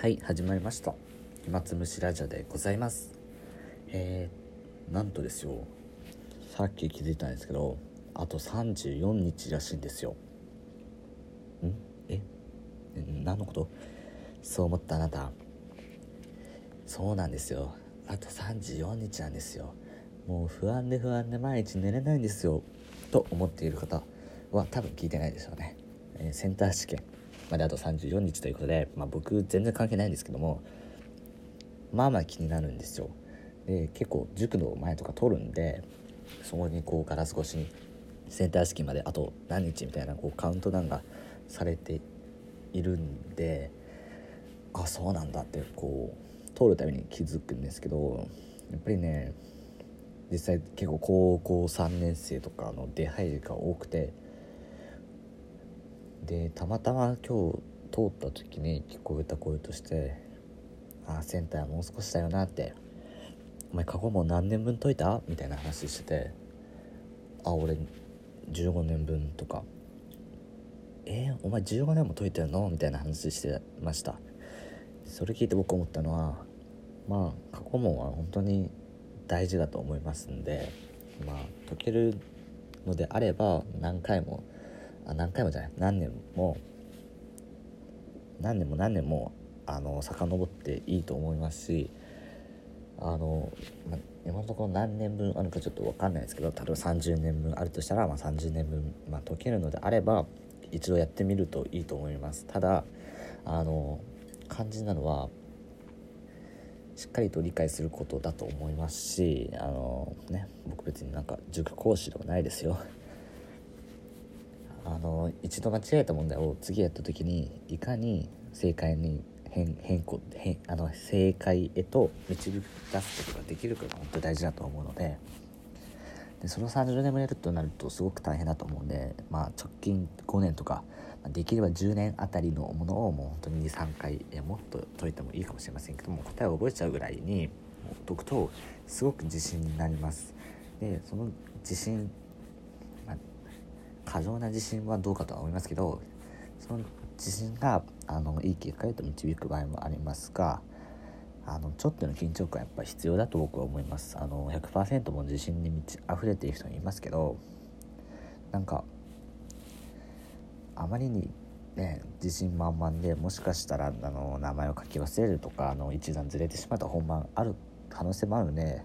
はい始まりました。暇つぶしラジオでございます。えー、なんとですよ。さっき気づいたんですけどあと34日らしいんですよ。ん？え？何のこと？そう思ったあなた。そうなんですよ。あと34日なんですよ。もう不安で不安で毎日寝れないんですよ。と思っている方は多分聞いてないでしょうね、えー、センター試験。まであと34日ということで、まあ、僕全然関係ないんですけどもまあまあ気になるんですよ。で結構塾の前とか取るんでそこにこうガラス越しにセンター試験まであと何日みたいなこうカウントダウンがされているんであそうなんだってこう通るために気づくんですけどやっぱりね実際結構高校3年生とかの出入りが多くてでたまたま今日通った時に聞こえた声として「あセンターもう少しだよな」って「お前過去も何年分解いた?」みたいな話してて「あ俺15年分」とか「えー、お前15年も解いてるの?」みたいな話してましたそれ聞いて僕思ったのはまあ過去問は本当に大事だと思いますんでまあ解けるのであれば何回もあ何回もじゃない。何年も。何年も何年もあの遡っていいと思いますしあの、ま、今のところ何年分あるかちょっと分かんないですけど例えば30年分あるとしたら、まあ、30年分、まあ、解けるのであれば一度やってみるといいと思います。ただあの肝心なのはしっかりと理解することだと思いますしあのね僕別になんか塾講師ではないですよ。あの一度間違えた問題を次やった時にいかに正解に変変更変あの正解へと導き出すことができるかが本当に大事だと思うのででその30年もやるとなるとすごく大変だと思うんで、まあ、直近5年とかできれば10年あたりのものをもう本当に23回もっと解いてもいいかもしれませんけども答えを覚えちゃうぐらいに解くとすごく自信になります。でその自信過剰な自信はどうかとは思いますけどその自信があのいい結果へと導く場合もありますがあのちょっとの緊張感やっぱ必要だと僕は思います。あの100%も自信に満ち溢れている人もいますけどなんかあまりにね自信満々でもしかしたらあの名前を書き忘れるとかあの一段ずれてしまった本番ある可能性もあるので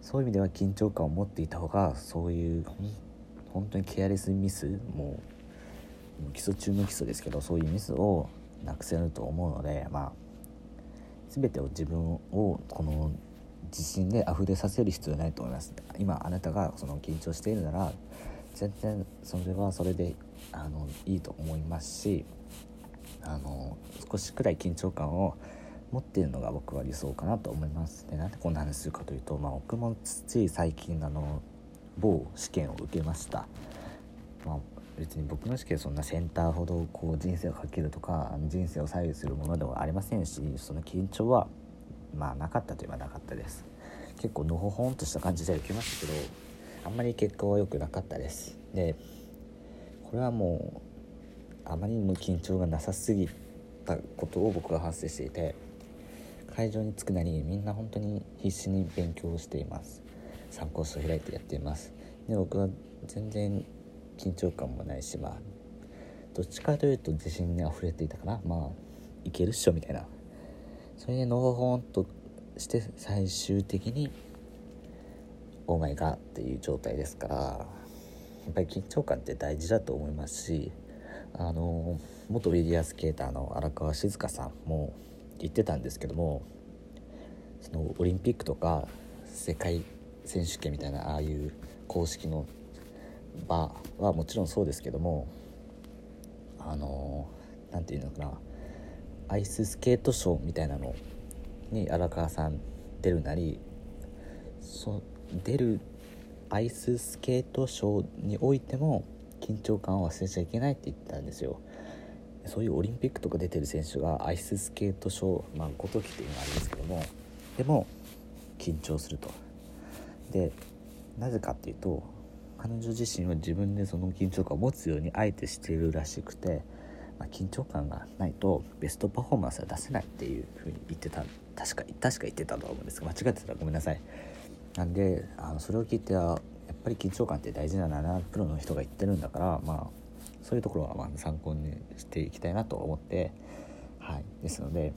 そういう意味では緊張感を持っていた方がそういう本本当にケアレスミスもう基礎中の基礎ですけどそういうミスをなくせると思うのでまあ全てを自分をこの自信で溢れさせる必要ないと思います。今あなたがその緊張しているなら全然それはそれであのいいと思いますしあの少しくらい緊張感を持っているのが僕は理想かなと思います。でなんでこんな話するかというと、まあ、僕もつい最近あの某試験を受けました、まあ、別に僕の試験そんなセンターほどこう人生をかけるとか人生を左右するものではありませんしその緊張はまあなかったといえばなかったです。結構のほほんとした感じで受けましたけどあんまり結果は良くなかったです。でこれはもうあまりにも緊張がなさすぎたことを僕は発生していて会場に着くなりみんな本当に必死に勉強しています。参考書を開いてやっています。で僕は全然緊張感もないしまあどっちかというと自信にあふれていたかな。まあいけるっしょみたいな。それでのほほんとして最終的にオーマイガーっていう状態ですからやっぱり緊張感って大事だと思いますしあの元フィギュアスケーターの荒川静香さんも言ってたんですけどもそのオリンピックとか世界選手権みたいなああいう公式の場はもちろんそうですけどもあの何て言うのかなアイススケートショーみたいなのに荒川さん出るなりそ出るアイススケートショーにおいても緊張感を忘れちゃいけないって言ったんですよ。そういうオリンピックとか出てる選手がアイススケートショーまあごときっていうのがありますけどもでも緊張すると。でなぜかっていうと彼女自身は自分でその緊張感を持つようにあえてしているらしくてまあ、緊張感がないとベストパフォーマンスは出せないっていうふうに言ってた。確か確か言ってたとは思うんですが間違ってたらごめんなさい。なんであのそれを聞いてやっぱり緊張感って大事なんだなプロの人が言ってるんだからまあそういうところはまあ参考にしていきたいなと思ってはい。ですので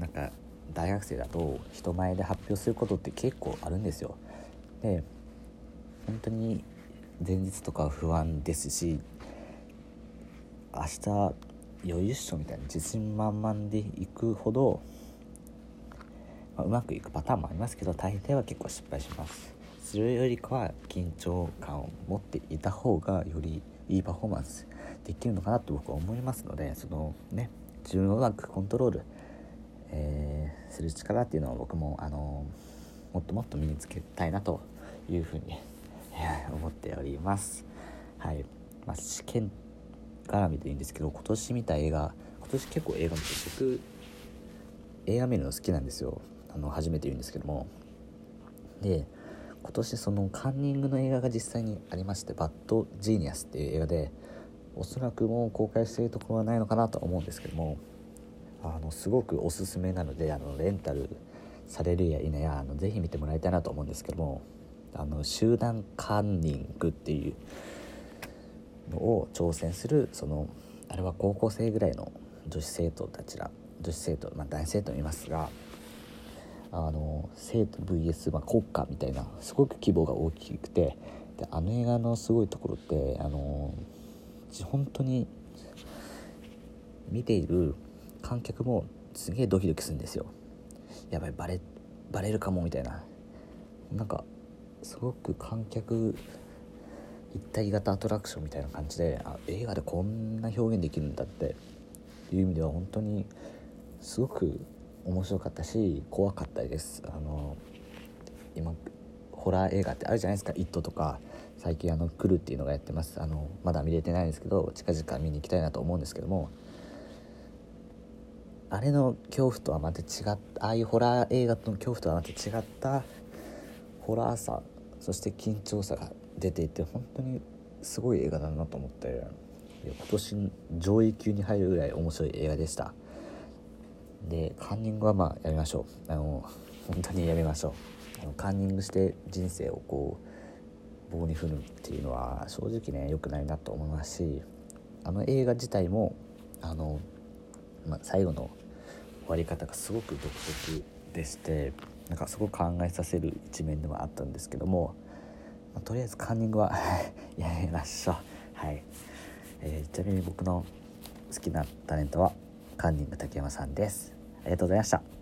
なんか大学生だと人前で発表することって結構あるんですよ。で本当に前日とか不安ですし明日余裕っしょみたいな自信満々でいくほど、まあ、うまくいくパターンもありますけど大抵は結構失敗します。それよりかは緊張感を持っていた方がよりいいパフォーマンスできるのかなと僕は思いますのでそのね自分をうまくコントロール、する力っていうのは僕もあのもっともっと身につけたいなというふうに 思っております。はい、まあ、試験絡みでいいんですけど今年見た映画今年結構映画見て僕映画見るの好きなんですよ。あの初めて言うんですけども。で今年そのカンニングの映画が実際にありまして「バッド・ジーニアス」っていう映画でおそらくもう公開しているところはないのかなと思うんですけどもあのすごくおすすめなのであのレンタルされるや否やあのぜひ見てもらいたいなと思うんですけどもあの集団カンニングっていうのを挑戦するそのあれは高校生ぐらいの女子生徒たちら女子生徒、まあ、男子生徒もいますがあの生徒 VS、まあ、国家みたいなすごく規模が大きくてであの映画のすごいところってあの本当に見ている観客もすげえドキドキするんですよ。やばいバレバレるかもみたいな。なんかすごく観客一体型アトラクションみたいな感じであ映画でこんな表現できるんだって。いう意味では本当にすごく面白かったし怖かったです。あの今ホラー映画ってあるじゃないですか「イット!」とか最近あの「来る」っていうのがやってます。あのまだ見れてないんですけど近々見に行きたいなと思うんですけども。あれの恐怖とはまた違ったああいうホラー映画の恐怖とはまた違ったホラーさそして緊張さが出ていて本当にすごい映画だなと思って今年上位級に入るぐらい面白い映画でした。でカンニングはまあやめましょう。あの本当にやめましょう。あのカンニングして人生をこう棒に振るっていうのは正直ね良くないなと思いますしあの映画自体もあの、まあ、最後の割り方がすごく独特でしてなんかすごく考えさせる一面でもあったんですけどもまあ、とりあえずカンニングは やめましょう。はい、えー、ちなみに僕の好きなタレントはカンニング竹山さんです。ありがとうございました。